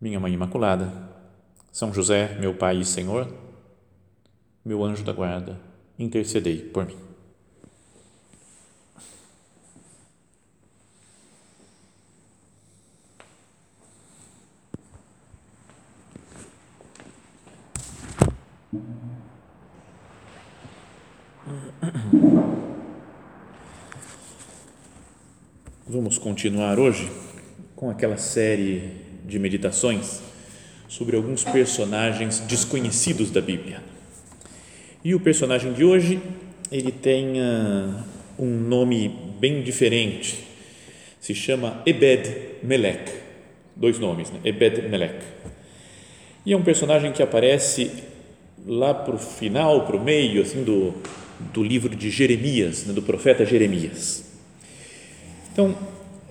Minha Mãe Imaculada, São José, meu Pai e Senhor, meu anjo da guarda, intercedei por mim. Vamos continuar hoje com aquela série de meditações sobre alguns personagens desconhecidos da Bíblia. E o personagem de hoje, ele tem uh, um nome bem diferente. Se chama Ebed Melech. Dois nomes, né? Ebed Melech. E é um personagem que aparece lá para o final, para o meio, assim, do, do livro de Jeremias, né? do profeta Jeremias. Então,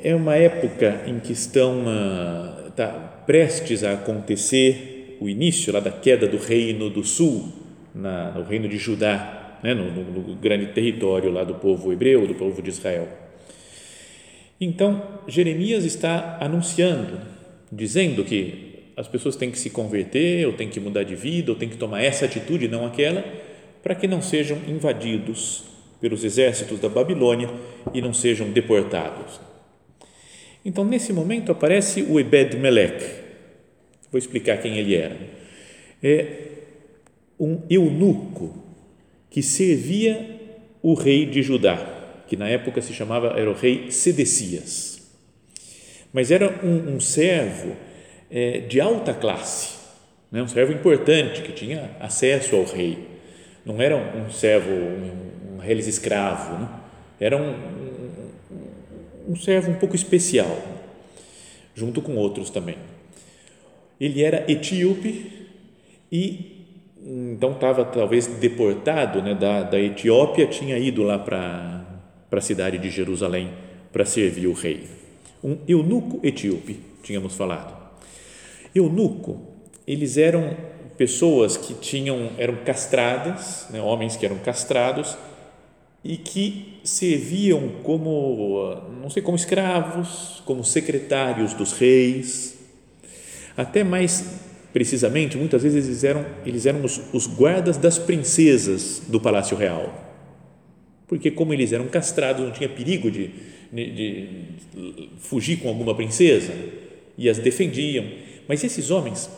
é uma época em que estão uh, tá prestes a acontecer o início lá da queda do reino do sul, na, no reino de Judá, né, no, no, no grande território lá do povo hebreu, do povo de Israel. Então, Jeremias está anunciando, dizendo que as pessoas têm que se converter, ou têm que mudar de vida, ou têm que tomar essa atitude, não aquela, para que não sejam invadidos pelos exércitos da Babilônia e não sejam deportados. Então, nesse momento, aparece o Ebed Melech. Vou explicar quem ele era. É um eunuco que servia o rei de Judá, que na época se chamava, era o rei Sedecias. Mas era um, um servo é, de alta classe, né? um servo importante, que tinha acesso ao rei. Não era um servo, um, um reles escravo, né? era um, um, servo um pouco especial, junto com outros também. Ele era etíope e então estava talvez deportado né, da, da Etiópia, tinha ido lá para a cidade de Jerusalém para servir o rei. Um eunuco etíope, tínhamos falado. Eunuco, eles eram pessoas que tinham eram castradas, né, homens que eram castrados e que serviam como, não sei, como escravos, como secretários dos reis, até mais precisamente, muitas vezes eles eram, eles eram os, os guardas das princesas do Palácio Real, porque como eles eram castrados, não tinha perigo de, de, de fugir com alguma princesa, e as defendiam, mas esses homens,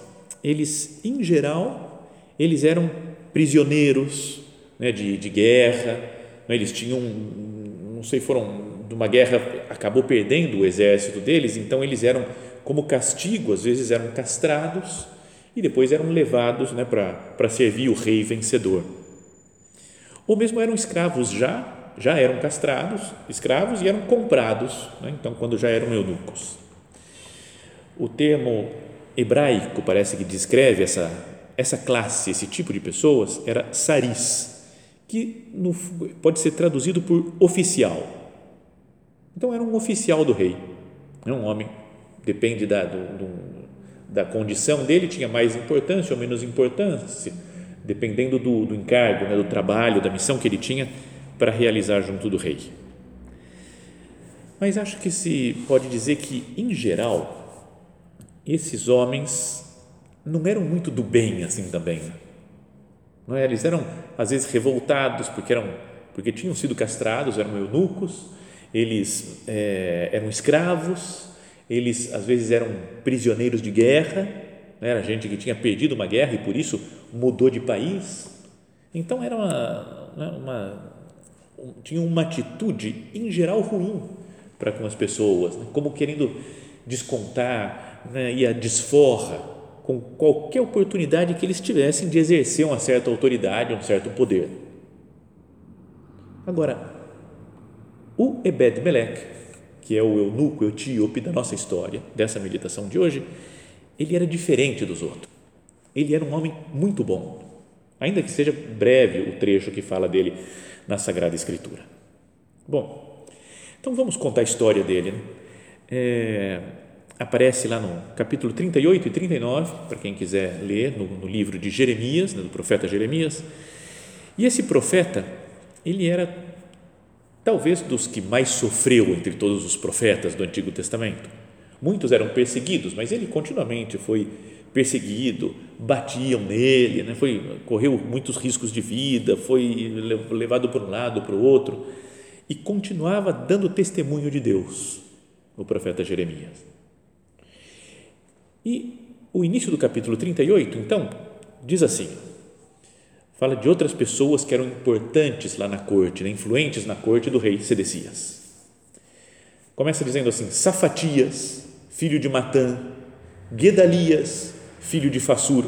eles, em geral, eles eram prisioneiros né, de, de guerra? Eles tinham, não sei, foram de uma guerra, acabou perdendo o exército deles, então eles eram, como castigo, às vezes eram castrados e depois eram levados né, para servir o rei vencedor. Ou mesmo eram escravos já, já eram castrados, escravos, e eram comprados, né? então, quando já eram eunucos. O termo hebraico parece que descreve essa, essa classe, esse tipo de pessoas, era saris que no, pode ser traduzido por oficial. Então era um oficial do rei, é um homem, depende da, do, do, da condição dele, tinha mais importância ou menos importância, dependendo do, do encargo, né, do trabalho, da missão que ele tinha para realizar junto do rei. Mas acho que se pode dizer que, em geral, esses homens não eram muito do bem assim também. Não é? Eles eram às vezes revoltados porque eram porque tinham sido castrados, eram eunucos, eles é, eram escravos, eles às vezes eram prisioneiros de guerra, né? era gente que tinha perdido uma guerra e por isso mudou de país. Então era uma, né, uma tinha uma atitude em geral ruim para com as pessoas, né? como querendo descontar né? e a desforra com qualquer oportunidade que eles tivessem de exercer uma certa autoridade, um certo poder. Agora, o Ebed Melech que é o eunuco etíope da nossa história, dessa meditação de hoje, ele era diferente dos outros. Ele era um homem muito bom, ainda que seja breve o trecho que fala dele na Sagrada Escritura. Bom, então vamos contar a história dele. Né? É, aparece lá no capítulo 38 e 39, para quem quiser ler, no, no livro de Jeremias, né, do profeta Jeremias. E esse profeta, ele era talvez dos que mais sofreu entre todos os profetas do Antigo Testamento. Muitos eram perseguidos, mas ele continuamente foi perseguido, batiam nele, né? foi, correu muitos riscos de vida, foi levado para um lado, para o outro, e continuava dando testemunho de Deus, o profeta Jeremias. E o início do capítulo 38, então, diz assim: fala de outras pessoas que eram importantes lá na corte, né, influentes na corte do rei Sedecias. Começa dizendo assim: Safatias, filho de Matã, Gedalias, filho de Fassur,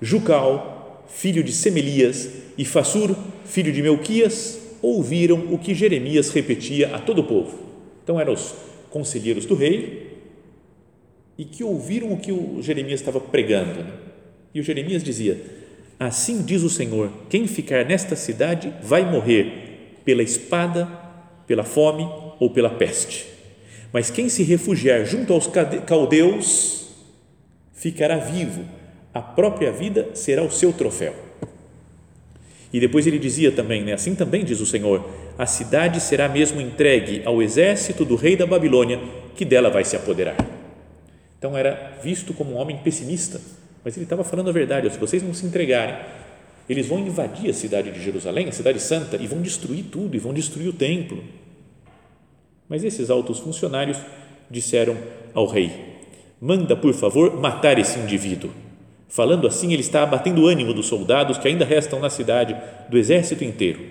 Jucal, filho de Semelias, e Fassur, filho de Melquias, ouviram o que Jeremias repetia a todo o povo. Então eram os conselheiros do rei e que ouviram o que o Jeremias estava pregando. Né? E o Jeremias dizia: Assim diz o Senhor: quem ficar nesta cidade vai morrer pela espada, pela fome ou pela peste. Mas quem se refugiar junto aos caldeus ficará vivo, a própria vida será o seu troféu. E depois ele dizia também, né, assim também diz o Senhor: a cidade será mesmo entregue ao exército do rei da Babilônia, que dela vai se apoderar. Então era visto como um homem pessimista mas ele estava falando a verdade. Se vocês não se entregarem, eles vão invadir a cidade de Jerusalém, a cidade santa, e vão destruir tudo, e vão destruir o templo. Mas esses altos funcionários disseram ao rei: Manda, por favor, matar esse indivíduo. Falando assim, ele está abatendo o ânimo dos soldados que ainda restam na cidade, do exército inteiro.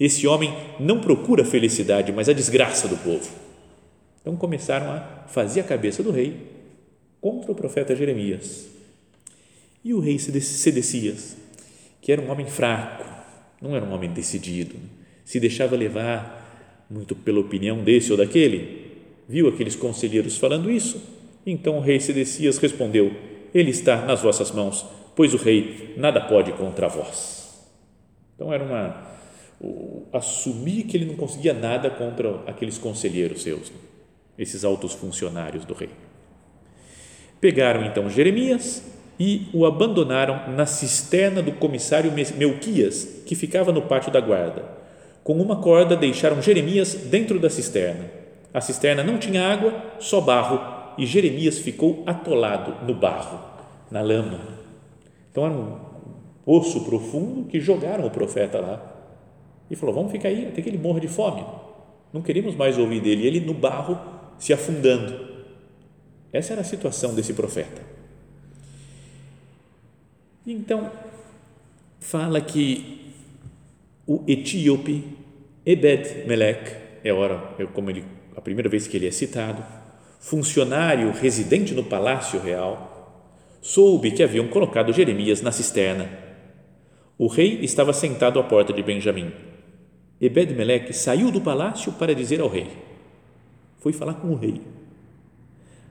Esse homem não procura felicidade, mas a desgraça do povo. Então começaram a fazer a cabeça do rei contra o profeta Jeremias. E o rei Sedecias, que era um homem fraco, não era um homem decidido, se deixava levar muito pela opinião desse ou daquele, viu aqueles conselheiros falando isso, então o rei Sedecias respondeu: Ele está nas vossas mãos, pois o rei nada pode contra vós. Então era uma assumir que ele não conseguia nada contra aqueles conselheiros seus, esses altos funcionários do rei. Pegaram então Jeremias e o abandonaram na cisterna do comissário Melquias, que ficava no pátio da guarda. Com uma corda deixaram Jeremias dentro da cisterna. A cisterna não tinha água, só barro, e Jeremias ficou atolado no barro, na lama. Então era um poço profundo que jogaram o profeta lá. E falou: Vamos ficar aí até que ele morra de fome. Não queremos mais ouvir dele. Ele no barro se afundando. Essa era a situação desse profeta. Então, fala que o etíope Ebed-Melech, é hora, é como ele, a primeira vez que ele é citado, funcionário residente no palácio real, soube que haviam colocado Jeremias na cisterna. O rei estava sentado à porta de Benjamim. Ebed-Melech saiu do palácio para dizer ao rei. Foi falar com o rei.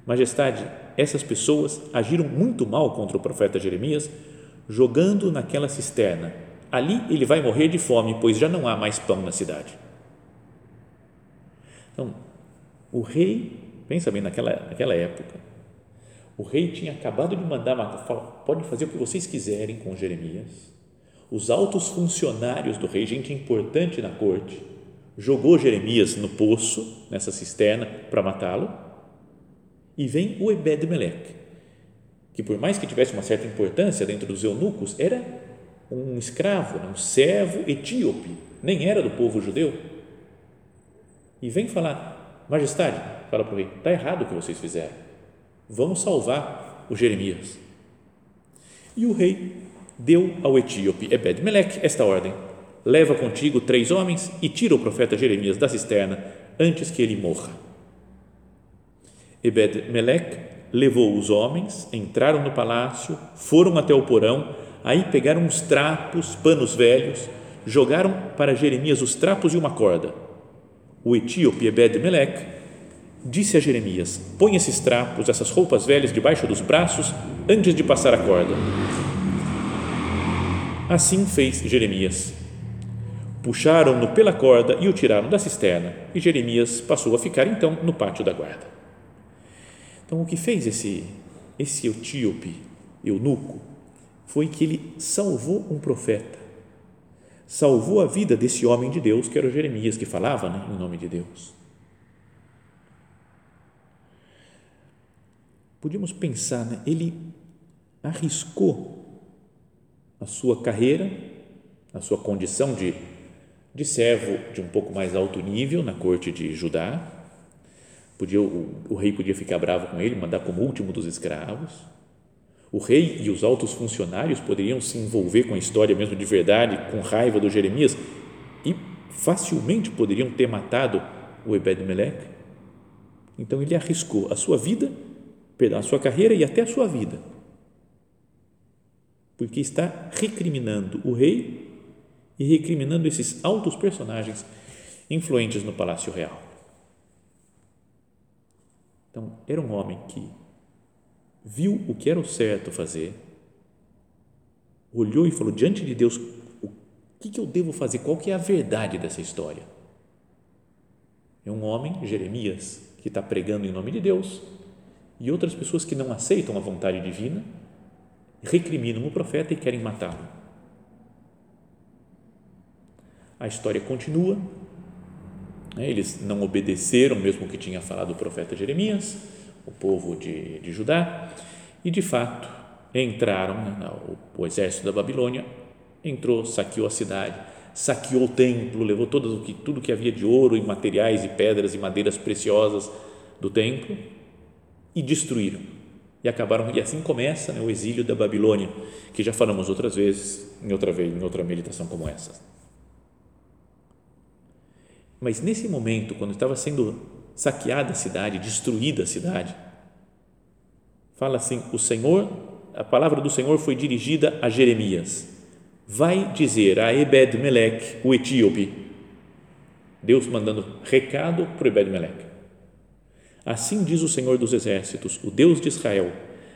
Majestade, essas pessoas agiram muito mal contra o profeta Jeremias jogando naquela cisterna. Ali ele vai morrer de fome, pois já não há mais pão na cidade. Então, o rei, pensa bem naquela, naquela época, o rei tinha acabado de mandar matar, pode fazer o que vocês quiserem com Jeremias. Os altos funcionários do rei, gente importante na corte, jogou Jeremias no poço, nessa cisterna, para matá-lo. E vem o Ebed-Melech, que por mais que tivesse uma certa importância dentro dos eunucos, era um escravo, um servo etíope, nem era do povo judeu. E vem falar, majestade, fala para o rei, está errado o que vocês fizeram, vamos salvar o Jeremias. E o rei deu ao etíope Ebed-Melech esta ordem, leva contigo três homens e tira o profeta Jeremias da cisterna antes que ele morra. Ebed-Melech levou os homens, entraram no palácio, foram até o porão, aí pegaram uns trapos, panos velhos, jogaram para Jeremias os trapos e uma corda. O etíope Ebed-Melech disse a Jeremias: Põe esses trapos, essas roupas velhas debaixo dos braços, antes de passar a corda. Assim fez Jeremias. Puxaram-no pela corda e o tiraram da cisterna, e Jeremias passou a ficar então no pátio da guarda. Então, o que fez esse, esse etíope, eunuco, foi que ele salvou um profeta, salvou a vida desse homem de Deus, que era Jeremias, que falava né, em nome de Deus. Podíamos pensar, né, ele arriscou a sua carreira, a sua condição de, de servo de um pouco mais alto nível na corte de Judá. Podia, o, o rei podia ficar bravo com ele, mandar como último dos escravos o rei e os altos funcionários poderiam se envolver com a história mesmo de verdade, com raiva do Jeremias e facilmente poderiam ter matado o Ebed-Melech. Então ele arriscou a sua vida, a sua carreira e até a sua vida, porque está recriminando o rei e recriminando esses altos personagens influentes no palácio real. Então, era um homem que viu o que era o certo fazer, olhou e falou diante de Deus, o que, eu devo fazer? Qual que é a verdade dessa história? É um homem, Jeremias, que está pregando em nome de Deus e outras pessoas que não aceitam a vontade divina recriminam o profeta e querem matá-lo. A história continua. Né? Eles não obedeceram mesmo o que tinha falado o profeta Jeremias o povo de, de Judá, e de fato entraram, né, o, o, exército da Babilônia entrou, saqueou a cidade, saqueou o templo, levou todo que, tudo que havia de ouro e materiais e pedras e madeiras preciosas do templo e destruíram. E acabaram, e assim começa né, o exílio da Babilônia, que já falamos outras vezes, em outra vez, em outra meditação como essa. Mas nesse momento, quando estava sendo saqueada a cidade, destruída a cidade. Fala assim: o Senhor, a palavra do Senhor foi dirigida a Jeremias. Vai dizer a Ebed-Melech, o etíope, Deus mandando recado para Ebed-Melech. Assim diz o Senhor dos Exércitos, o Deus de Israel: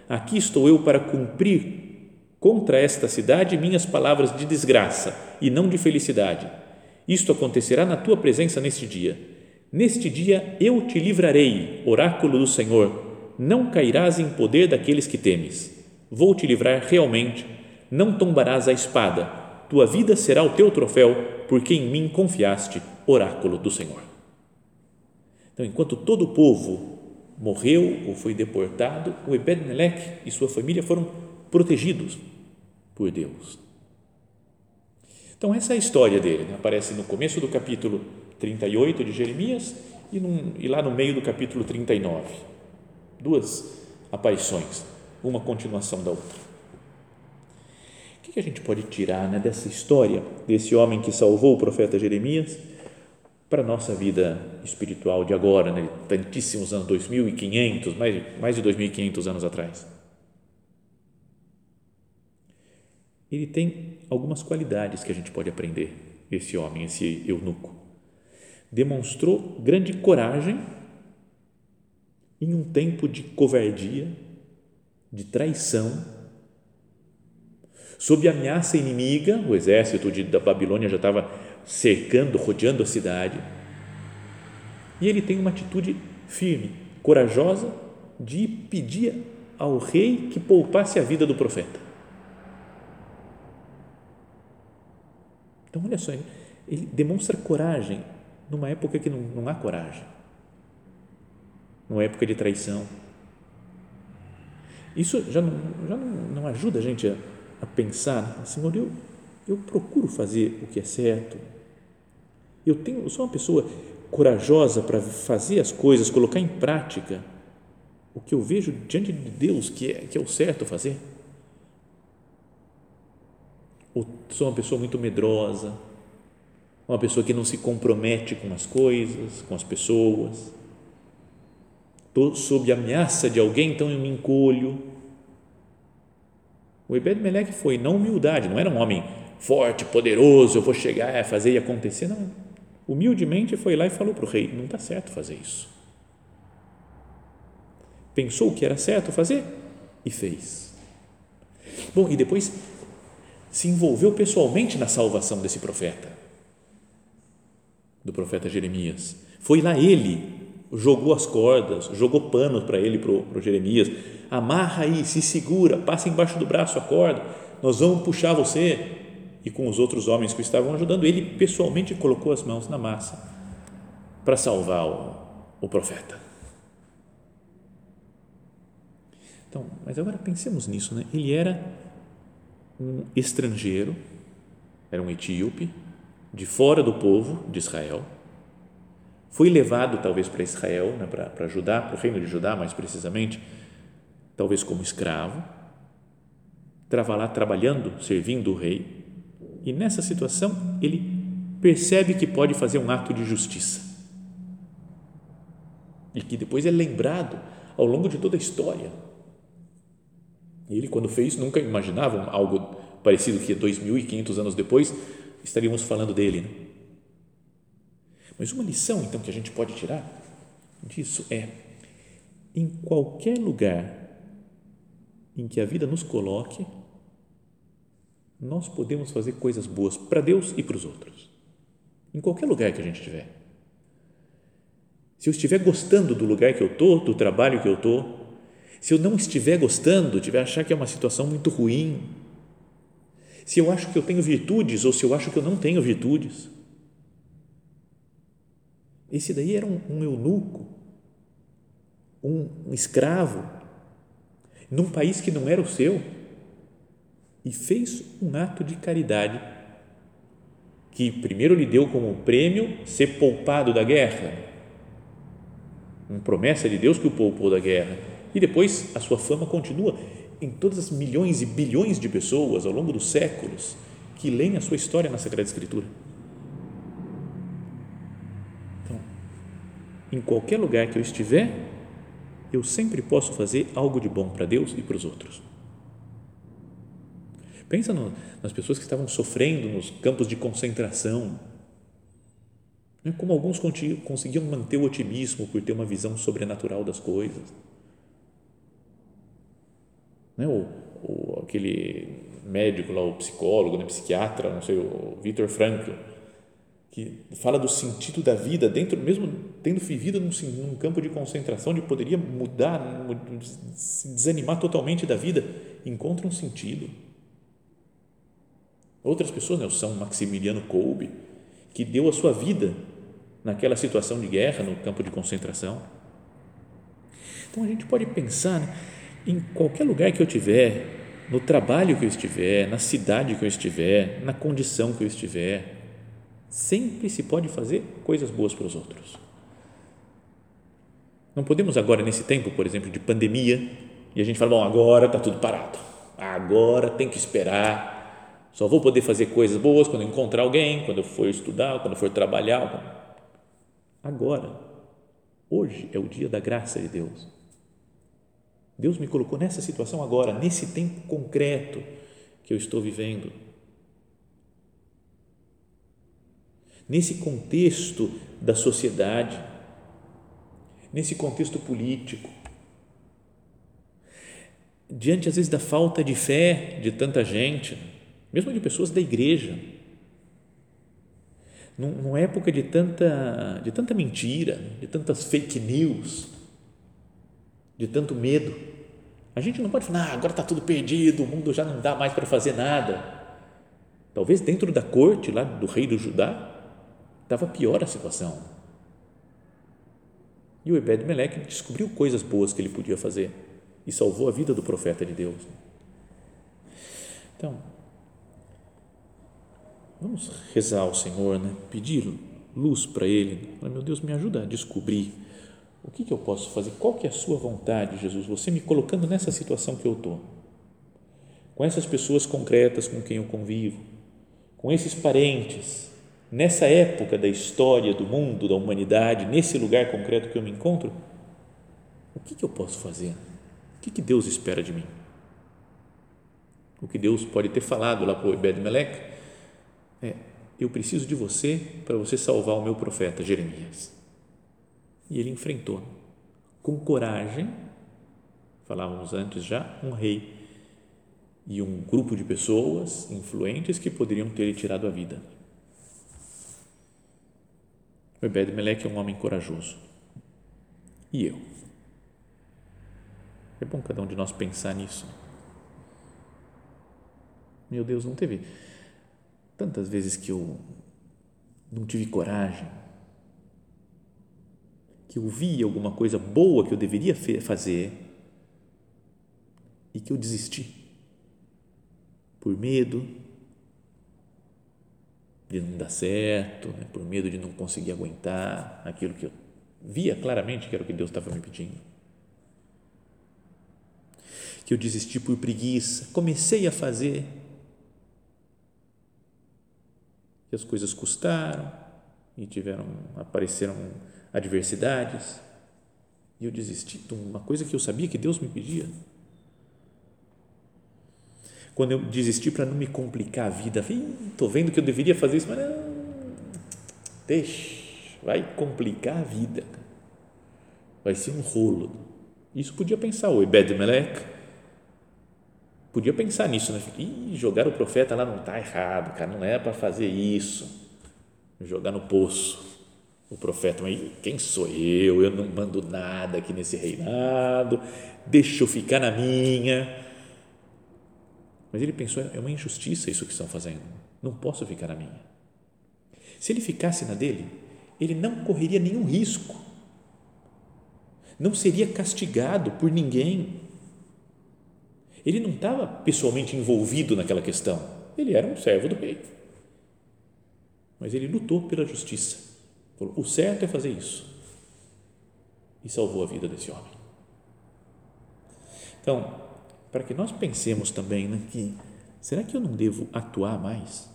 Aqui estou eu para cumprir contra esta cidade minhas palavras de desgraça e não de felicidade. Isto acontecerá na tua presença neste dia Neste dia eu te livrarei, oráculo do Senhor, não cairás em poder daqueles que temes. Vou te livrar realmente, não tombarás a espada, tua vida será o teu troféu, porque em mim confiaste, oráculo do Senhor. Então, enquanto todo o povo morreu ou foi deportado, o Ebed-Melech e sua família foram protegidos por Deus. Então, essa é a história dele, né? aparece no começo do capítulo 38 de Jeremias e, num, e lá no meio do capítulo 39. Duas aparições, uma continuação da outra. O que, a gente pode tirar né, dessa história, desse homem que salvou o profeta Jeremias, para a nossa vida espiritual de agora, né, tantíssimos anos, 2.500, mais, mais de 2.500 anos atrás? Ele tem algumas qualidades que a gente pode aprender, esse homem, esse eunuco. Demonstrou grande coragem em um tempo de covardia, de traição, sob ameaça inimiga, o exército de, da Babilônia já estava cercando, rodeando a cidade, e ele tem uma atitude firme, corajosa, de pedir ao rei que poupasse a vida do profeta. Então, olha só, ele demonstra coragem numa época que não, não há coragem, numa época de traição. Isso já não, já não, não ajuda a gente a, a pensar, Senhor, eu, eu procuro fazer o que é certo, eu, tenho, eu sou uma pessoa corajosa para fazer as coisas, colocar em prática o que eu vejo diante de Deus que é, que é o certo fazer. Ou sou uma pessoa muito medrosa, uma pessoa que não se compromete com as coisas, com as pessoas. Estou sob ameaça de alguém, então eu me encolho. O Ebed-Melech foi na humildade, não era um homem forte, poderoso, eu vou chegar, fazer e acontecer, não. Humildemente foi lá e falou para o rei, não está certo fazer isso. pensou que era certo fazer e fez. Bom, e depois se envolveu pessoalmente na salvação desse profeta, do profeta Jeremias. Foi lá ele, jogou as cordas, jogou pano para ele, para o Jeremias, amarra aí, se segura, passa embaixo do braço a corda, nós vamos puxar você. E com os outros homens que estavam ajudando, ele pessoalmente colocou as mãos na massa para salvar o, o profeta. Então, mas agora pensemos nisso, né? Ele era um estrangeiro, era um etíope, de fora do povo de Israel, foi levado talvez para Israel, né, para, para Judá, para o reino de Judá mais precisamente, talvez como escravo, estava lá trabalhando, servindo o rei, e nessa situação ele percebe que pode fazer um ato de justiça. E que depois é lembrado ao longo de toda a história. E ele, quando fez, nunca imaginava algo parecido que 2.500 anos depois estaríamos falando dele. Né? Mas uma lição, então, que a gente pode tirar disso é: em qualquer lugar em que a vida nos coloque, nós podemos fazer coisas boas para Deus e para os outros. Em qualquer lugar que a gente estiver. Se eu estiver gostando do lugar que eu estou, do trabalho que eu estou, se eu não estiver gostando, tiver achar que é uma situação muito ruim, se eu acho que eu tenho virtudes ou se eu acho que eu não tenho virtudes. Esse daí era um, um eunuco, um, um escravo, num país que não era o seu, e fez um ato de caridade que primeiro lhe deu como prêmio ser poupado da guerra, uma promessa de Deus que o poupou da guerra e depois a sua fama continua em todas as milhões e bilhões de pessoas ao longo dos séculos que leem a sua história na Sagrada Escritura. Então, em qualquer lugar que eu estiver, eu sempre posso fazer algo de bom para Deus e para os outros. Pensa no, nas pessoas que estavam sofrendo nos campos de concentração. Né, como alguns conseguiam manter o otimismo por ter uma visão sobrenatural das coisas né? o, o, aquele médico lá, o psicólogo, né? psiquiatra, não sei, o Viktor Frankl, que fala do sentido da vida dentro, mesmo tendo vivido num, num campo de concentração, onde poderia mudar, se desanimar totalmente da vida, encontra um sentido. Outras pessoas, né, o São Maximiliano Kolbe, que deu a sua vida naquela situação de guerra no campo de concentração. Então a gente pode pensar, né, em qualquer lugar que eu tiver, no trabalho que eu estiver, na cidade que eu estiver, na condição que eu estiver, sempre se pode fazer coisas boas para os outros. Não podemos agora, nesse tempo, por exemplo, de pandemia, e a gente fala, bom, agora está tudo parado, agora tem que esperar, só vou poder fazer coisas boas quando encontrar alguém, quando eu for estudar, quando eu for trabalhar. Agora, hoje é o dia da graça de Deus Deus me colocou nessa situação agora, nesse tempo concreto que eu estou vivendo. Nesse contexto da sociedade, nesse contexto político, diante às vezes da falta de fé de tanta gente, mesmo de pessoas da igreja, numa época de tanta, de tanta mentira, de tantas fake news, de tanto medo. A gente não pode falar, ah, agora está tudo perdido, o mundo já não dá mais para fazer nada. Talvez dentro da corte lá do rei do Judá estava pior a situação. E o Ebed Meleque descobriu coisas boas que ele podia fazer e salvou a vida do profeta de Deus. Então, vamos rezar ao Senhor, né? pedir luz para Ele. Meu Deus, me ajuda a descobrir o que, que eu posso fazer? Qual que é a sua vontade, Jesus? Você me colocando nessa situação que eu estou, com essas pessoas concretas com quem eu convivo, com esses parentes, nessa época da história do mundo, da humanidade, nesse lugar concreto que eu me encontro, o que, que eu posso fazer? O que, que Deus espera de mim? O que Deus pode ter falado lá para o Ebed-Melech é: eu preciso de você para você salvar o meu profeta Jeremias. E ele enfrentou com coragem falávamos antes já, um rei e um grupo de pessoas influentes que poderiam ter lhe tirado a vida. O Ebed-Meleque é um homem corajoso. E eu? É bom cada um de nós pensar nisso. Meu Deus, não teve tantas vezes que eu não tive coragem, que eu vi alguma coisa boa que eu deveria fazer e que eu desisti por medo de não dar certo, né? por medo de não conseguir aguentar aquilo que eu via claramente que era o que Deus estava me pedindo. Que eu desisti por preguiça, comecei a fazer, e as coisas custaram e tiveram apareceram adversidades. E eu desisti de uma coisa que eu sabia que Deus me pedia. Quando eu desisti para não me complicar a vida, estou vendo que eu deveria fazer isso, mas não, deixa, vai complicar a vida, vai ser um rolo. Isso podia pensar o Ebed-Melech, podia pensar nisso, né? Ih, jogar o profeta lá não está errado, cara, não é para fazer isso, jogar no poço o profeta, mas quem sou eu? Eu não mando nada aqui nesse reinado, deixa eu ficar na minha mas ele pensou, é uma injustiça isso que estão fazendo. Não posso ficar na minha. Se ele ficasse na dele, ele não correria nenhum risco. Não seria castigado por ninguém. Ele não estava pessoalmente envolvido naquela questão. Ele era um servo do rei. Mas ele lutou pela justiça. O certo é fazer isso. E salvou a vida desse homem. Então, para que nós pensemos também né, que será que eu não devo atuar mais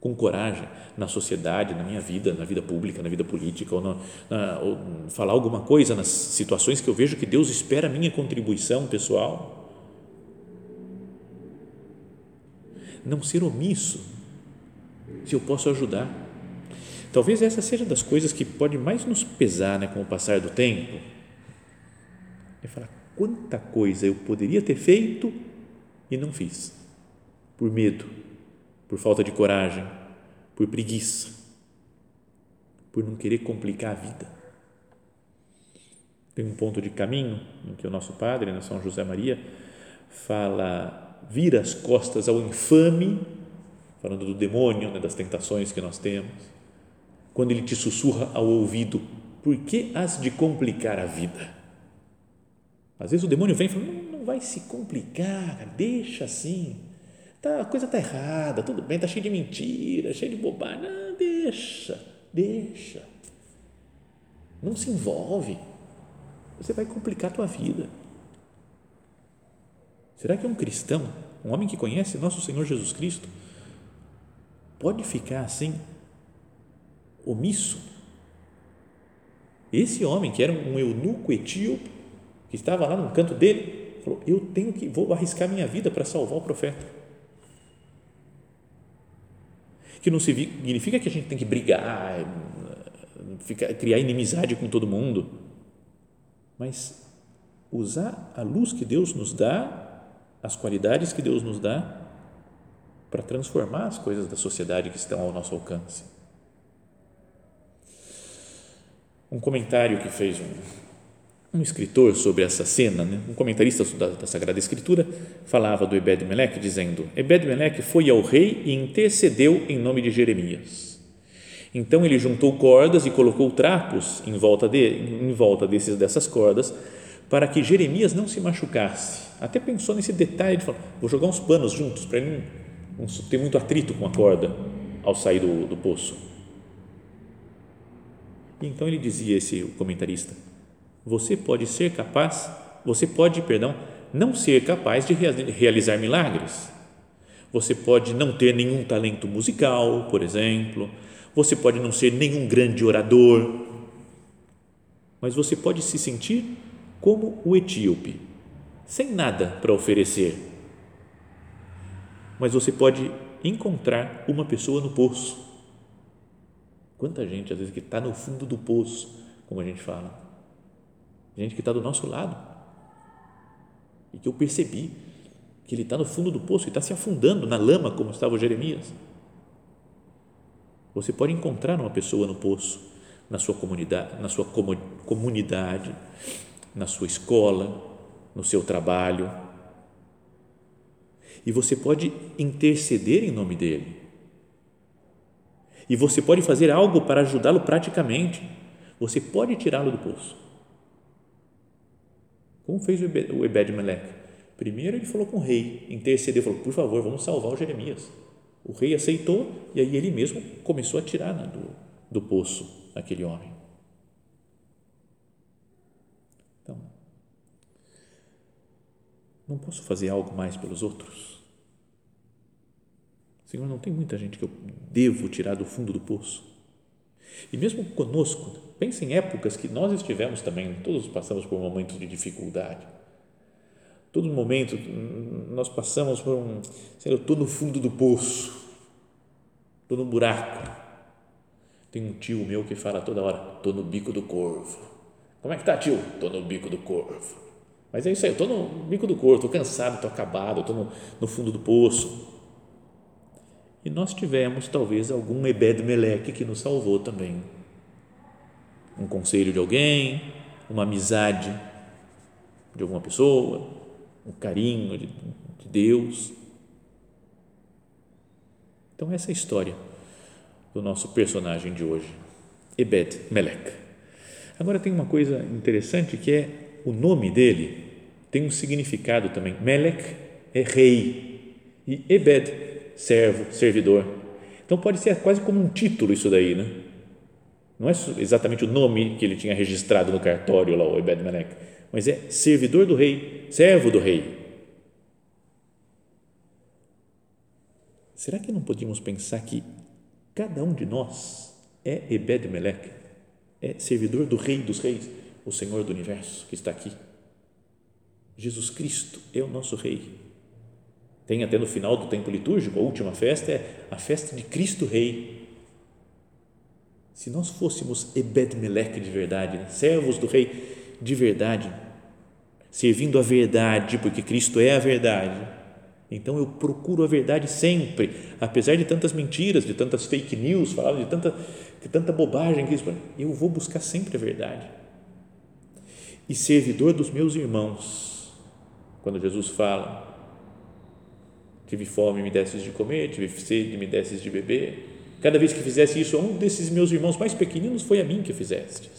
com coragem na sociedade, na minha vida, na vida pública, na vida política, ou, na, na, ou falar alguma coisa nas situações que eu vejo que Deus espera a minha contribuição pessoal? Não ser omisso, se eu posso ajudar. Talvez essa seja das coisas que pode mais nos pesar né, com o passar do tempo. É falar, quanta coisa eu poderia ter feito e não fiz, por medo, por falta de coragem, por preguiça, por não querer complicar a vida. Tem um ponto de caminho em que o nosso padre, né, São José Maria, fala: vira as costas ao infame, falando do demônio, né, das tentações que nós temos, quando ele te sussurra ao ouvido: por que has de complicar a vida? Às vezes o demônio vem e fala, não, não vai se complicar, deixa assim, tá, a coisa está errada, tudo bem, está cheio de mentira, cheio de bobagem, não, deixa, deixa, não se envolve, você vai complicar a tua vida. Será que um cristão, um homem que conhece nosso Senhor Jesus Cristo, pode ficar assim, omisso? Esse homem que era um eunuco etíope, que estava lá no canto dele, falou: Eu tenho que, vou arriscar minha vida para salvar o profeta. Que não significa que a gente tem que brigar, ficar, criar inimizade com todo mundo, mas usar a luz que Deus nos dá, as qualidades que Deus nos dá, para transformar as coisas da sociedade que estão ao nosso alcance. Um comentário que fez um, um escritor sobre essa cena, né? um comentarista da, da, Sagrada Escritura, falava do Ebed-Melech, dizendo: Ebed-Melech foi ao rei e intercedeu em nome de Jeremias. Então ele juntou cordas e colocou trapos em volta, de, em volta desses, dessas cordas para que Jeremias não se machucasse. Até pensou nesse detalhe de falar: vou jogar uns panos juntos para ele não, não ter muito atrito com a corda ao sair do, do poço. Então ele dizia, esse comentarista, você pode ser capaz, você pode, perdão, não ser capaz de realizar milagres. Você pode não ter nenhum talento musical, por exemplo, você pode não ser nenhum grande orador, mas você pode se sentir como o etíope, sem nada para oferecer. Mas você pode encontrar uma pessoa no poço. Quanta gente, às vezes, que está no fundo do poço, como a gente fala gente que está do nosso lado. porque eu percebi que ele está no fundo do poço e está se afundando na lama, como estava o Jeremias. Você pode encontrar uma pessoa no poço, na sua comunidade, na sua comunidade, na sua escola, no seu trabalho. E você pode interceder em nome dele. E você pode fazer algo para ajudá-lo praticamente. Você pode tirá-lo do poço. Como fez o Ebed-Melech? Primeiro ele falou com o rei, intercedeu, falou, por favor, vamos salvar o Jeremias. O rei aceitou e aí ele mesmo começou a tirar né, do, do poço aquele homem. Então, não posso fazer algo mais pelos outros? Senhor, não tem muita gente que eu devo tirar do fundo do poço? E mesmo conosco, pense em épocas que nós estivemos também, todos passamos por momentos de dificuldade todo momento nós passamos por um, lá, eu estou no fundo do poço, estou no buraco. Tem um tio meu que fala toda hora, estou no bico do corvo. Como é que tá, tio? Estou no bico do corvo. Mas é isso aí, estou no bico do corvo, estou cansado, estou acabado, estou no, no fundo do poço. E nós tivemos talvez algum Ebed Meleque que nos salvou também. Um conselho de alguém, uma amizade de alguma pessoa, o carinho de, de Deus. Então, essa é a história do nosso personagem de hoje, Ebed Melech. Agora, tem uma coisa interessante que é o nome dele tem um significado também. Melech é rei e Ebed, servo, servidor. Então, pode ser quase como um título isso daí, né? Não é exatamente o nome que ele tinha registrado no cartório lá, o Ebed Melech mas é servidor do rei, servo do rei. Será que não podíamos pensar que cada um de nós é Ebed-Melech, é servidor do rei dos reis, o Senhor do universo que está aqui? Jesus Cristo é o nosso rei. Tem até no final do tempo litúrgico, a última festa é a festa de Cristo Rei. Se nós fôssemos Ebed-Melech de verdade, né? servos do rei, de verdade, servindo a verdade, porque Cristo é a verdade. Então eu procuro a verdade sempre, apesar de tantas mentiras, de tantas fake news, de tanta, de tanta bobagem que eu vou buscar sempre a verdade. E servidor dos meus irmãos, quando Jesus fala, tive fome, me desses de comer, tive sede, me desses de beber. Cada vez que fizesse isso a um desses meus irmãos mais pequeninos, foi a mim que fizestes.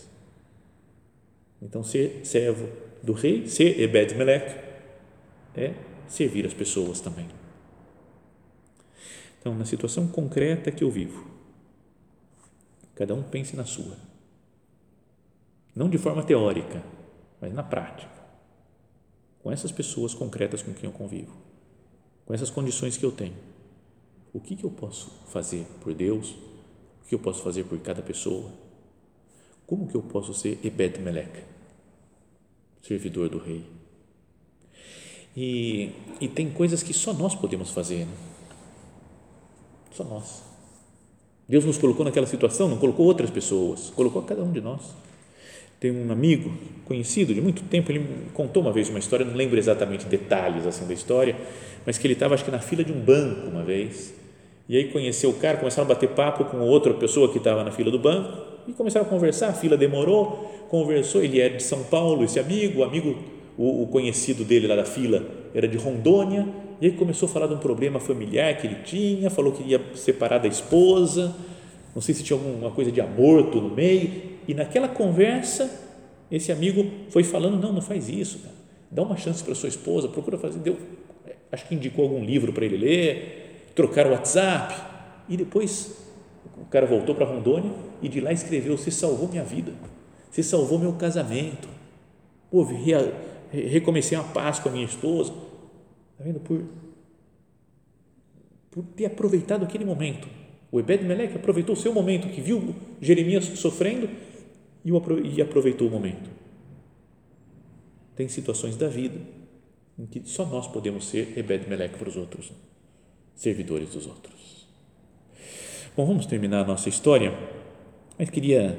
Então, ser servo do rei, ser Ebed Melech, é servir as pessoas também. Então, na situação concreta que eu vivo, cada um pense na sua. Não de forma teórica, mas na prática. Com essas pessoas concretas com quem eu convivo, com essas condições que eu tenho. O que, eu posso fazer por Deus? O que eu posso fazer por cada pessoa? Como que eu posso ser Ebed servidor do rei. E, e tem coisas que só nós podemos fazer, né? só nós. Deus nos colocou naquela situação, não colocou outras pessoas, colocou cada um de nós. Tem um amigo conhecido de muito tempo, ele contou uma vez uma história, não lembro exatamente detalhes assim da história, mas que ele estava acho que na fila de um banco uma vez, e aí conheceu o cara, começaram a bater papo com outra pessoa que estava na fila do banco, e começaram a conversar, a fila demorou, conversou, ele é de São Paulo, esse amigo, o amigo, o, o conhecido dele lá da fila era de Rondônia, e aí começou a falar de um problema familiar que ele tinha, falou que ia separar da esposa, não sei se tinha alguma coisa de aborto no meio, e naquela conversa, esse amigo foi falando, não, não faz isso, cara. dá uma chance para sua esposa, procura fazer, deu, acho que indicou algum livro para ele ler, trocar o WhatsApp, e depois o cara voltou para Rondônia e de lá escreveu, você salvou minha vida, você salvou meu casamento. Pô, recomecei a paz com a minha esposa. Está vendo? Por, por ter aproveitado aquele momento. O Ebed Melech aproveitou o seu momento, que viu Jeremias sofrendo e aproveitou o momento. Tem situações da vida em que só nós podemos ser Ebed Melech para os outros, servidores dos outros. Bom, vamos terminar a nossa história, mas queria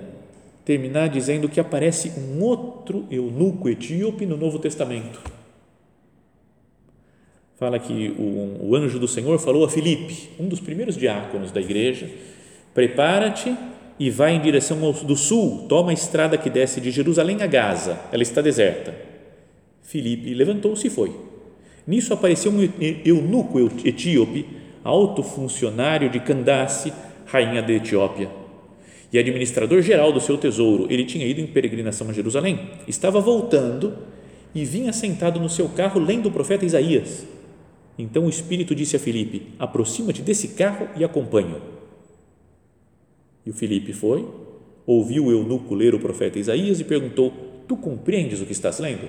terminar dizendo que aparece um outro eunuco etíope no Novo Testamento. fala que o, o anjo do Senhor falou a Filipe, um dos primeiros diáconos da igreja: prepara-te e vai em direção do sul, toma a estrada que desce de Jerusalém a Gaza, ela está deserta. Filipe levantou-se e foi. Nisso apareceu um eunuco etíope, alto funcionário de Candace, rainha da Etiópia, e administrador geral do seu tesouro. Ele tinha ido em peregrinação a Jerusalém, estava voltando e vinha sentado no seu carro lendo o profeta Isaías. Então o Espírito disse a Filipe: aproxima-te desse carro e acompanha. E o Filipe foi, ouviu o eunuco ler o profeta Isaías e perguntou: Tu compreendes o que estás lendo?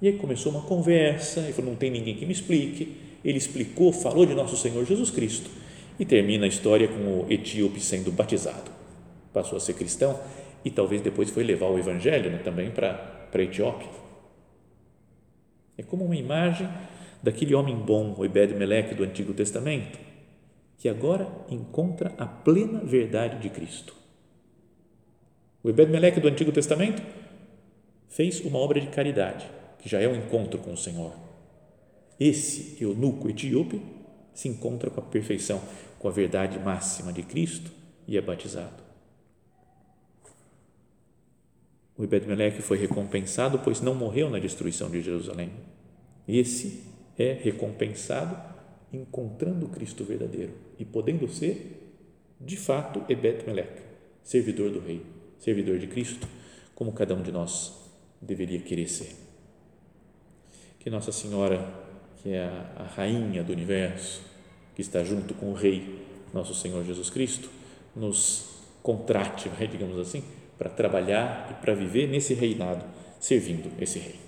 E aí começou uma conversa, ele falou: Não tem ninguém que me explique. Ele explicou, falou de nosso Senhor Jesus Cristo e termina a história com o etíope sendo batizado. Passou a ser cristão e talvez depois foi levar o evangelho né, também para a Etiópia. É como uma imagem daquele homem bom, o Ebed-Meleque do Antigo Testamento, que agora encontra a plena verdade de Cristo. O Ebed-Meleque do Antigo Testamento fez uma obra de caridade, que já é um encontro com o Senhor. Esse eunuco etíope se encontra com a perfeição, com a verdade máxima de Cristo e é batizado. O Ebed-Meleque foi recompensado, pois não morreu na destruição de Jerusalém. Esse é recompensado encontrando Cristo verdadeiro e podendo ser, de fato, Ebed Melech, servidor do Rei, servidor de Cristo, como cada um de nós deveria querer ser. Que Nossa Senhora, que é a, a rainha do universo, que está junto com o Rei, nosso Senhor Jesus Cristo, nos contrate, digamos assim, para trabalhar e para viver nesse reinado, servindo esse Rei.